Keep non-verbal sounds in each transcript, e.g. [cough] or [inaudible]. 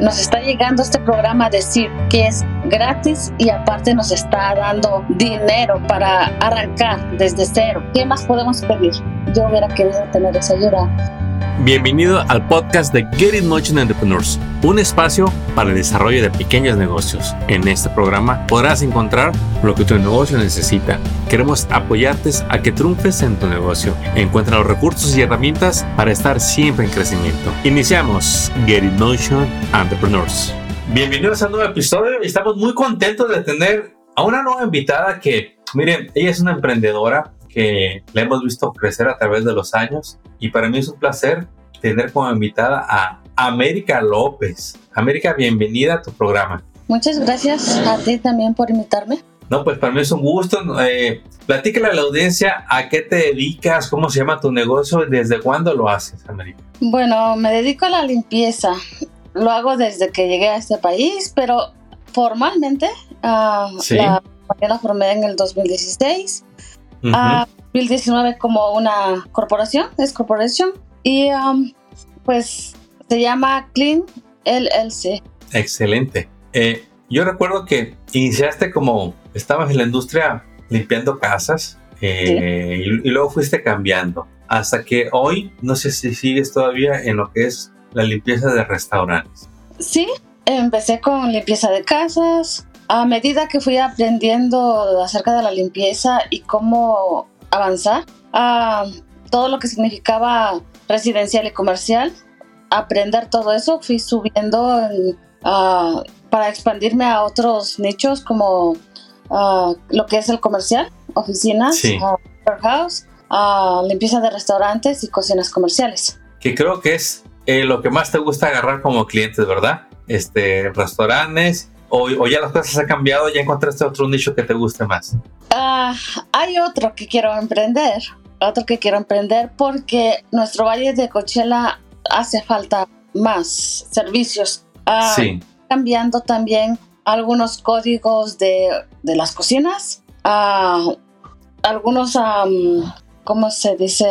nos está llegando este programa a decir que es gratis y aparte nos está dando dinero para arrancar desde cero. ¿Qué más podemos pedir? Yo hubiera querido tener esa ayuda. Bienvenido al podcast de Get It Motion Entrepreneurs, un espacio para el desarrollo de pequeños negocios. En este programa podrás encontrar lo que tu negocio necesita. Queremos apoyarte a que triunfes en tu negocio. Encuentra los recursos y herramientas para estar siempre en crecimiento. Iniciamos Get It Motion Entrepreneurs. Bienvenidos a un nuevo episodio estamos muy contentos de tener a una nueva invitada que, miren, ella es una emprendedora que la hemos visto crecer a través de los años y para mí es un placer tener como invitada a América López. América, bienvenida a tu programa. Muchas gracias a ti también por invitarme. No, pues para mí es un gusto. Eh, platícale a la audiencia a qué te dedicas, cómo se llama tu negocio y desde cuándo lo haces, América. Bueno, me dedico a la limpieza. Lo hago desde que llegué a este país, pero formalmente uh, sí. la, la formé en el 2016 a 2019 como una corporación, es corporación, y um, pues se llama Clean LLC. Excelente. Eh, yo recuerdo que iniciaste como, estabas en la industria limpiando casas eh, y, y, luego fuiste cambiando hasta que hoy, no sé si sigues todavía en lo que es la limpieza de restaurantes. Sí, empecé con limpieza de casas, a medida que fui aprendiendo acerca de la limpieza y cómo avanzar, uh, todo lo que significaba residencial y comercial, aprender todo eso, fui subiendo en, uh, para expandirme a otros nichos como uh, lo que es el comercial, oficinas, sí. warehouse, limpieza de restaurantes y cocinas comerciales. Que creo que es eh, lo que más te gusta agarrar como clientes, ¿verdad? Este, restaurantes o, o, ya las cosas han cambiado, ya encontraste otro nicho que te guste más? Uh, hay otro que quiero emprender, otro que quiero emprender porque nuestro valle de Coachella hace falta más servicios. Uh, sí. Cambiando también algunos códigos de, de las cocinas, uh, algunos, um, ¿cómo se dice?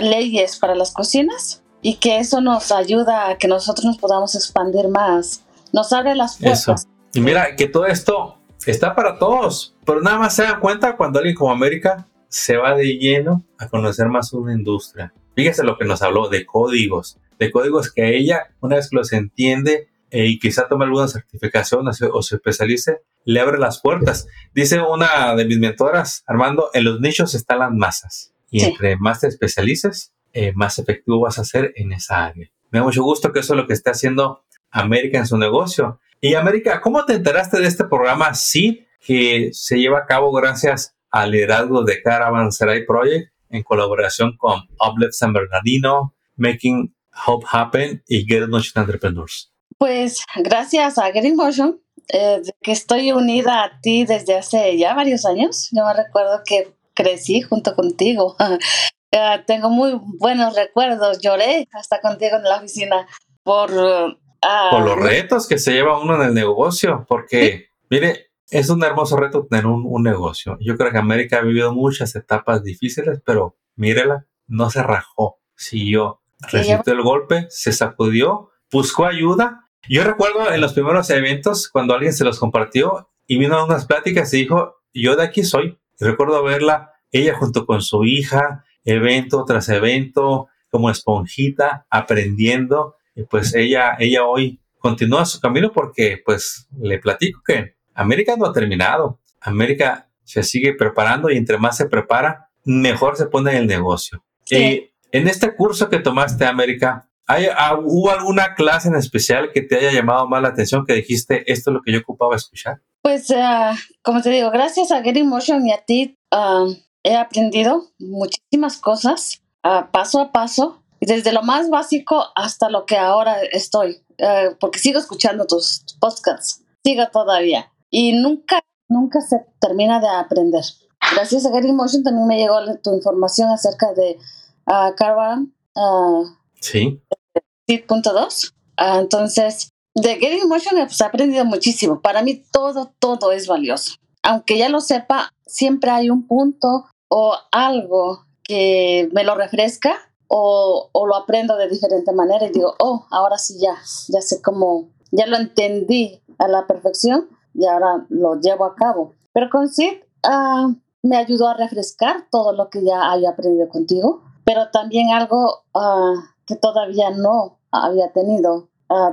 leyes para las cocinas y que eso nos ayuda a que nosotros nos podamos expandir más. Nos abre las puertas. Eso. Y mira que todo esto está para todos, pero nada más se dan cuenta cuando alguien como América se va de lleno a conocer más una industria. Fíjese lo que nos habló de códigos, de códigos que ella, una vez que los entiende eh, y quizá tome alguna certificación o se, o se especialice, le abre las puertas. Dice una de mis mentoras, Armando, en los nichos están las masas. Y sí. entre más te especialices, eh, más efectivo vas a ser en esa área. Me da mucho gusto que eso es lo que está haciendo América en su negocio. Y América, ¿cómo te enteraste de este programa SEED que se lleva a cabo gracias al liderazgo de Caravan Serai Project en colaboración con Oblet San Bernardino, Making Hope Happen y Get Motion Entrepreneurs? Pues gracias a Get Motion, eh, que estoy unida a ti desde hace ya varios años. Yo me recuerdo que crecí junto contigo. uh, [laughs] tengo muy buenos recuerdos. Lloré hasta contigo en la oficina por uh, Ah, por los retos que se lleva uno en el negocio, porque, ¿Sí? mire, es un hermoso reto tener un, un, negocio. Yo creo que América ha vivido muchas etapas difíciles, pero mírela, no se rajó, siguió, resistió el golpe, se sacudió, buscó ayuda. Yo recuerdo en los primeros eventos cuando alguien se los compartió y vino a unas pláticas y dijo, yo de aquí soy. Y recuerdo verla, ella junto con su hija, evento tras evento, como esponjita, aprendiendo pues ella, ella hoy continúa su camino porque pues le platico que América no ha terminado. América se sigue preparando y entre más se prepara, mejor se pone el negocio. Sí. Y en este curso que tomaste, América, ¿hay, ¿hubo alguna clase en especial que te haya llamado más la atención que dijiste, esto es lo que yo ocupaba escuchar? Pues, uh, como te digo, gracias a Getting Motion y a ti, uh, he aprendido muchísimas cosas uh, paso a paso desde lo más básico hasta lo que ahora estoy, uh, porque sigo escuchando tus podcasts, sigo todavía y nunca, nunca se termina de aprender. Gracias a Gary Motion también me llegó tu información acerca de uh, Caravan. Uh, sí. Seed.2. Uh, entonces, de Gary Motion pues, he aprendido muchísimo. Para mí todo, todo es valioso. Aunque ya lo sepa, siempre hay un punto o algo que me lo refresca o, o, lo aprendo de diferente manera y digo, oh, ahora sí ya, ya sé cómo ya lo entendí a la perfección y ahora lo llevo a cabo. Pero con Sid ah, me ayudó a refrescar todo lo que ya había aprendido contigo, pero también algo ah, que todavía no había tenido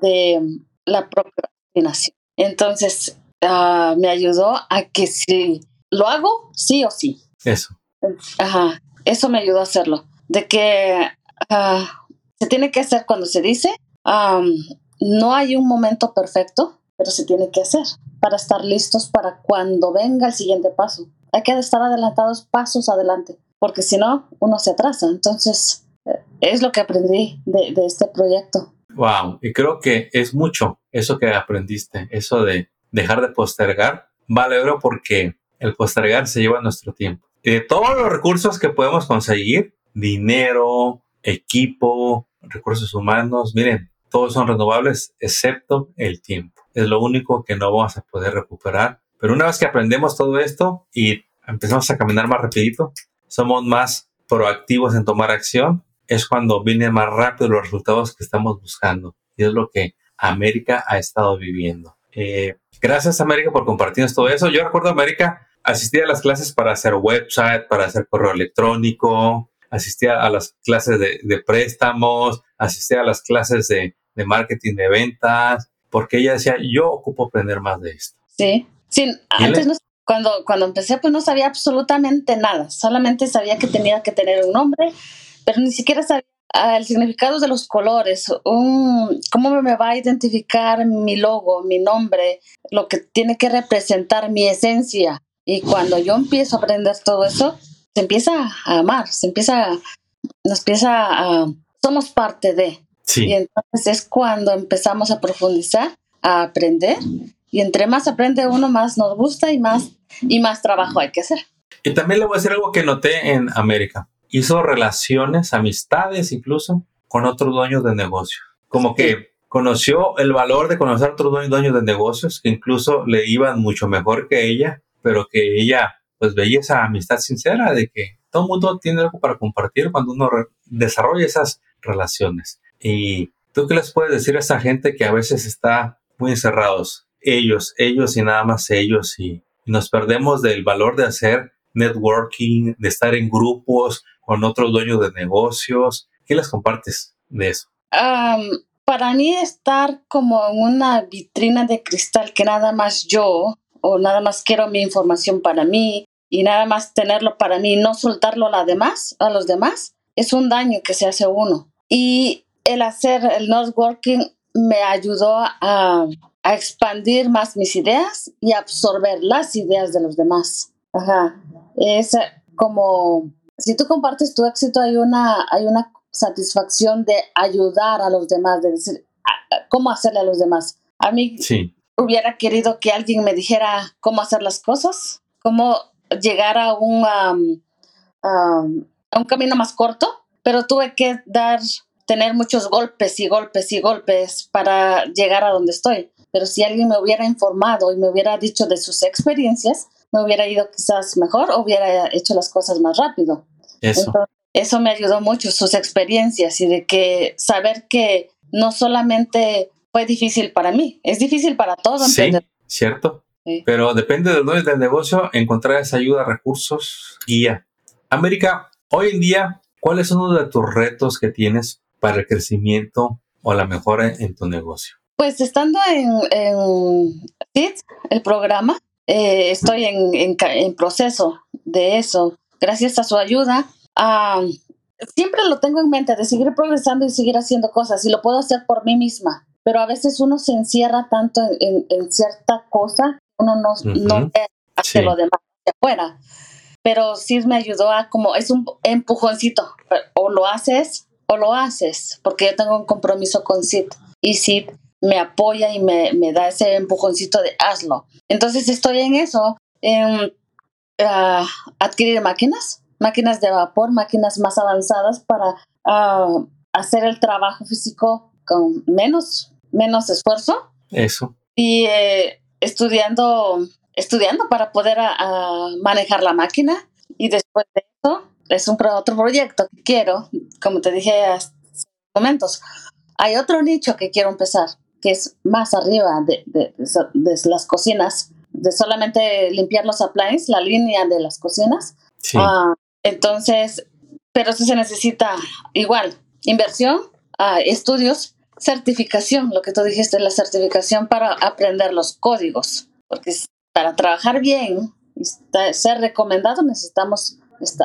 de la procrastinación. Entonces, me ayudó a que si lo hago, sí o sí. Eso. Ajá, eso me ayudó a hacerlo. De que se tiene que hacer cuando se dice. no hay un momento perfecto, pero se tiene que hacer para estar listos para cuando venga el siguiente paso. Hay que estar adelantados pasos adelante, porque si no, uno se atrasa. Entonces, eh, es lo que aprendí de, de este proyecto. Wow, y creo que es mucho eso que aprendiste, eso de dejar de postergar. Vale oro porque el postergar se lleva nuestro tiempo. Y de todos los recursos que podemos conseguir, dinero, equipo, recursos humanos, miren, todos son renovables excepto el tiempo. Es lo único que no vamos a poder recuperar. Pero una vez que aprendemos todo esto y empezamos a caminar más rapidito, somos más proactivos en tomar acción, es cuando vienen más rápido los resultados que estamos buscando. Y es lo que América ha estado viviendo. Eh, gracias América por compartirnos todo eso. Yo recuerdo América asistía a las clases para hacer website, para hacer correo electrónico, asistía a las clases de, préstamos, asistía a las clases de, marketing de ventas, porque ella decía, yo ocupo aprender más de esto. Sí, sí, antes cuando, cuando empecé pues no sabía absolutamente nada, solamente sabía que tenía que tener un nombre, pero ni siquiera sabía ah, el significado de los colores, un, cómo me va a identificar mi logo, mi nombre, lo que tiene que representar mi esencia. Y cuando yo empiezo a aprender todo eso, se empieza a amar, se empieza, nos empieza a, somos parte de. Y entonces es cuando empezamos a profundizar, a aprender. Y entre más aprende uno, más nos gusta y más, y más trabajo hay que hacer. Y también le voy a decir algo que noté en América. Hizo relaciones, amistades incluso, con otros dueños de negocio. Como que conoció el valor de conocer a otros dueños de negocios que incluso le iban mucho mejor que ella, pero que ella pues veía esa amistad sincera de que todo mundo tiene algo para compartir cuando uno desarrolla esas relaciones. Y tú qué les puedes decir a esa gente que a veces está muy encerrados, ellos, ellos y nada más ellos y, nos perdemos del valor de hacer networking, de estar en grupos con otros dueños de negocios. ¿Qué les compartes de eso? para mí estar como en una vitrina de cristal que nada más yo o nada más quiero mi información para mí y nada más tenerlo para mí, no soltarlo a, la demás, a los demás, es un daño que se hace uno. Y el hacer el networking me ayudó a, a expandir más mis ideas y absorber las ideas de los demás. Ajá. Es como, si tú compartes tu éxito, hay una, hay una satisfacción de ayudar a los demás, de decir cómo hacerle a los demás. A mí sí hubiera querido que alguien me dijera cómo hacer las cosas, cómo llegar a un, a un camino más corto, pero tuve que dar, tener muchos golpes y golpes y golpes para llegar a donde estoy. Pero si alguien me hubiera informado y me hubiera dicho de sus experiencias, me hubiera ido quizás mejor o hubiera hecho las cosas más rápido. Eso. eso me ayudó mucho, sus experiencias y de que saber que no solamente fue difícil para mí. Es difícil para todos. Sí, cierto. Pero depende del dueño del negocio encontrar esa ayuda, recursos, guía. América, hoy en día, ¿cuál es uno de tus retos que tienes para el crecimiento o la mejora en tu negocio? Pues estando en, en el programa, eh, estoy en, en, proceso de eso. Gracias a su ayuda, siempre lo tengo en mente de seguir progresando y seguir haciendo cosas y lo puedo hacer por mí misma pero a veces uno se encierra tanto en, cierta cosa, uno no, no ve hacia lo demás de afuera. Pero sí me ayudó a como, es un empujoncito, o lo haces o lo haces, porque yo tengo un compromiso con Sid y Sid me apoya y me, me da ese empujoncito de hazlo. Entonces estoy en eso, en ah, adquirir máquinas, máquinas de vapor, máquinas más avanzadas para ah, hacer el trabajo físico con menos menos esfuerzo. Eso. Y eh, estudiando, estudiando para poder manejar la máquina. Y después de eso, es un otro proyecto que quiero, como te dije hace momentos. Hay otro nicho que quiero empezar, que es más arriba de, de, las cocinas, de solamente limpiar los appliances, la línea de las cocinas. Sí. Ah, entonces, pero eso se necesita igual, inversión, uh, estudios, certificación, lo que tú dijiste, la certificación para aprender los códigos, porque para trabajar bien y ser recomendado necesitamos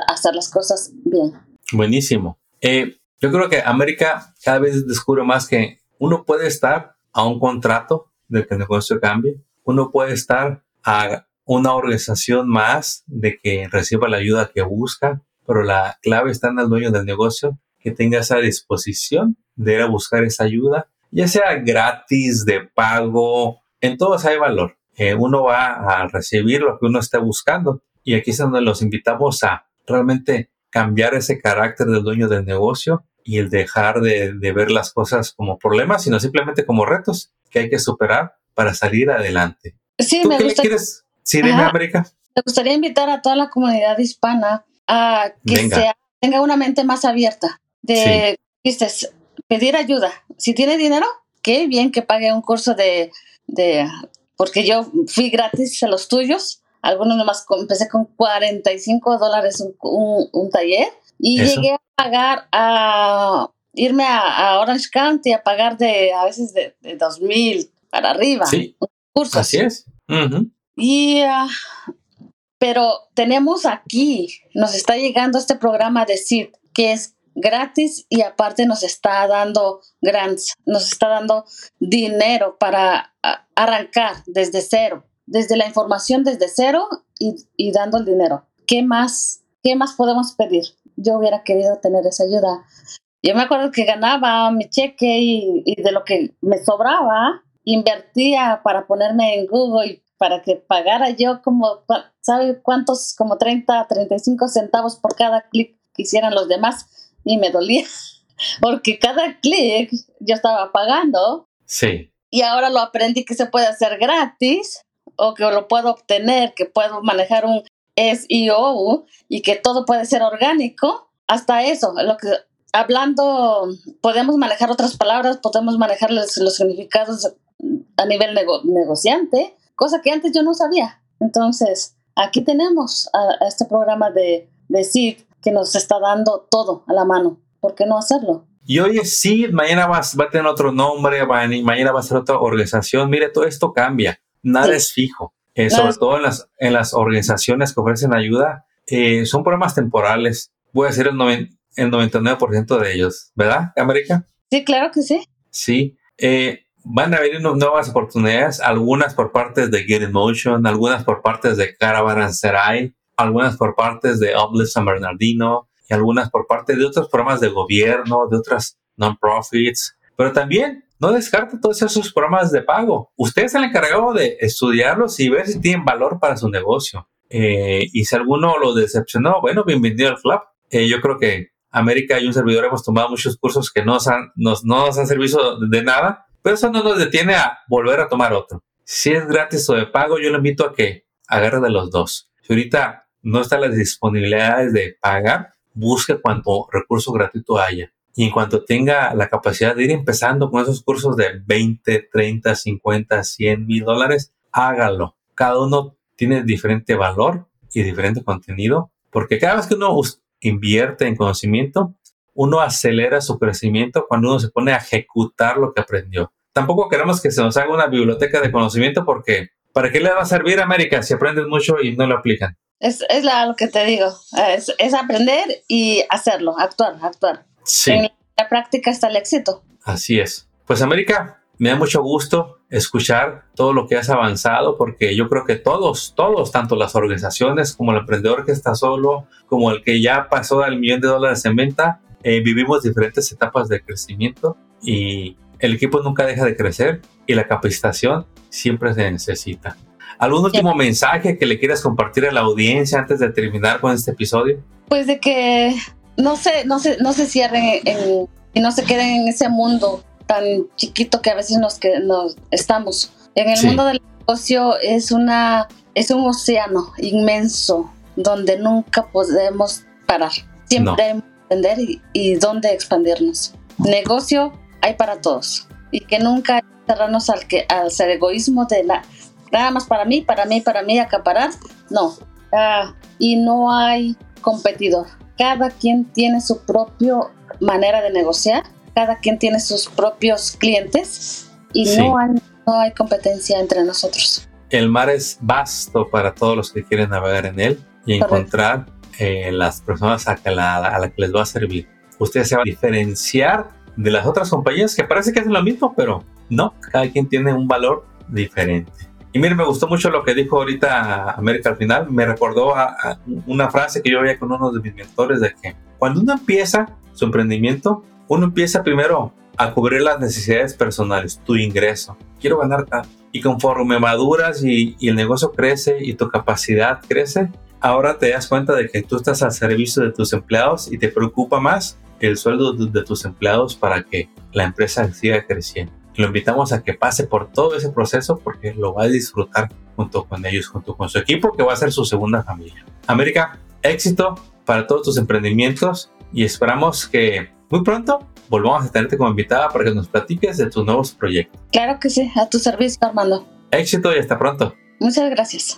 hacer las cosas bien. Buenísimo. Eh, yo creo que América cada vez descubre más que uno puede estar a un contrato de que el negocio cambie, uno puede estar a una organización más de que reciba la ayuda que busca, pero la clave está en el dueño del negocio que tenga esa disposición de ir a buscar esa ayuda, ya sea gratis, de pago, en todos hay valor. Eh, uno va a recibir lo que uno esté buscando y aquí es donde los invitamos a realmente cambiar ese carácter del dueño del negocio y el dejar de, ver las cosas como problemas, sino simplemente como retos que hay que superar para salir adelante. Sí, me qué quieres? Sí, dime, América. Me gustaría invitar a toda la comunidad hispana a que tenga una mente más abierta de, pedir ayuda. Si tiene dinero, qué bien que pague un curso de, de porque yo fui gratis a los tuyos. Algunos nomás empecé con 45 dólares un, un, taller y llegué a pagar a irme a, Orange County a pagar de a veces de, de 2000 para arriba. Sí. Cursos. Así es. Y ah, pero tenemos aquí, nos está llegando este programa de CID, que es gratis y aparte nos está dando grants, nos está dando dinero para arrancar desde cero, desde la información desde cero y, dando el dinero. ¿Qué más, ¿Qué más podemos pedir? Yo hubiera querido tener esa ayuda. Yo me acuerdo que ganaba mi cheque y, y de lo que me sobraba, invertía para ponerme en Google y para que pagara yo como, ¿sabe cuántos? Como 30, 35 centavos por cada clic que hicieran los demás y me dolía [laughs] porque cada clic yo estaba pagando. Sí. Y ahora lo aprendí que se puede hacer gratis o que lo puedo obtener, que puedo manejar un SEO y que todo puede ser orgánico. Hasta eso, lo que hablando, podemos manejar otras palabras, podemos manejar los, significados a nivel negociante, cosa que antes yo no sabía. Entonces, aquí tenemos a, este programa de, de que nos está dando todo a la mano. ¿Por qué no hacerlo? Y hoy es sí, mañana va, va, a tener otro nombre, mañana va a ser otra organización. Mire, todo esto cambia. Nada es fijo. Eh, sobre todo en las, en las organizaciones que ofrecen ayuda, eh, son programas temporales. Voy a decir el, el 99% de ellos, ¿verdad, América? Sí, claro que sí. Sí. Eh, van a venir nuevas oportunidades, algunas por partes de Get in Motion, algunas por partes de Caravan Serai, algunas por partes de Uplift San Bernardino y algunas por parte de otros programas de gobierno, de otras non-profits. Pero también no descarte todos esos programas de pago. Usted es el encargado de estudiarlos y ver si tienen valor para su negocio. Eh, y si alguno lo decepcionó, bueno, bienvenido al club. Eh, yo creo que América y un servidor hemos tomado muchos cursos que no nos han, nos, no nos han servido de nada, pero eso no nos detiene a volver a tomar otro. Si es gratis o de pago, yo le invito a que agarre de los dos. Si ahorita no están las disponibilidades de pagar, busque cuanto recurso gratuito haya. Y en cuanto tenga la capacidad de ir empezando con esos cursos de 20, 30, 50, 100 mil dólares, hágalo. Cada uno tiene diferente valor y diferente contenido, porque cada vez que uno invierte en conocimiento, uno acelera su crecimiento cuando uno se pone a ejecutar lo que aprendió. Tampoco queremos que se nos haga una biblioteca de conocimiento porque ¿para qué le va a servir a América si aprenden mucho y no lo aplican? Es, es lo que te digo, es, es, aprender y hacerlo, actuar, actuar. Sí. En la práctica está el éxito. Así es. Pues América, me da mucho gusto escuchar todo lo que has avanzado porque yo creo que todos, todos, tanto las organizaciones como el emprendedor que está solo, como el que ya pasó al millón de dólares en venta, eh, vivimos diferentes etapas de crecimiento y el equipo nunca deja de crecer y la capacitación siempre se necesita. ¿Algún último mensaje que le quieras compartir a la audiencia antes de terminar con este episodio? Pues de que no se, no se, no se cierren y no se queden en ese mundo tan chiquito que a veces nos, que nos estamos. En el mundo del negocio es, una, es un océano inmenso donde nunca podemos parar. Siempre hay que aprender y, y dónde expandirnos. Negocio hay para todos y que nunca cerrarnos al que al ser egoísmo de la nada más para mí, para mí, para mí, acaparar. No. Ah, y no hay competidor. Cada quien tiene su propia manera de negociar, cada quien tiene sus propios clientes y no, hay, no hay competencia entre nosotros. El mar es vasto para todos los que quieren navegar en él y encontrar eh, las personas a, la, a la que les va a servir. Usted se va a diferenciar de las otras compañías que parece que hacen lo mismo, pero no, cada quien tiene un valor diferente. Y mire, me gustó mucho lo que dijo ahorita América al final. Me recordó a, una frase que yo veía con uno de mis mentores de que cuando uno empieza su emprendimiento, uno empieza primero a cubrir las necesidades personales, tu ingreso. Quiero ganar tanto. Y conforme maduras y, y el negocio crece y tu capacidad crece, ahora te das cuenta de que tú estás al servicio de tus empleados y te preocupa más el sueldo de tus empleados para que la empresa siga creciendo. Lo invitamos a que pase por todo ese proceso porque lo va a disfrutar junto con ellos, junto con su equipo, que va a ser su segunda familia. América, éxito para todos tus emprendimientos y esperamos que muy pronto volvamos a tenerte como invitada para que nos platiques de tus nuevos proyectos. Claro que sí, a tu servicio, Armando. Éxito y hasta pronto. Muchas gracias.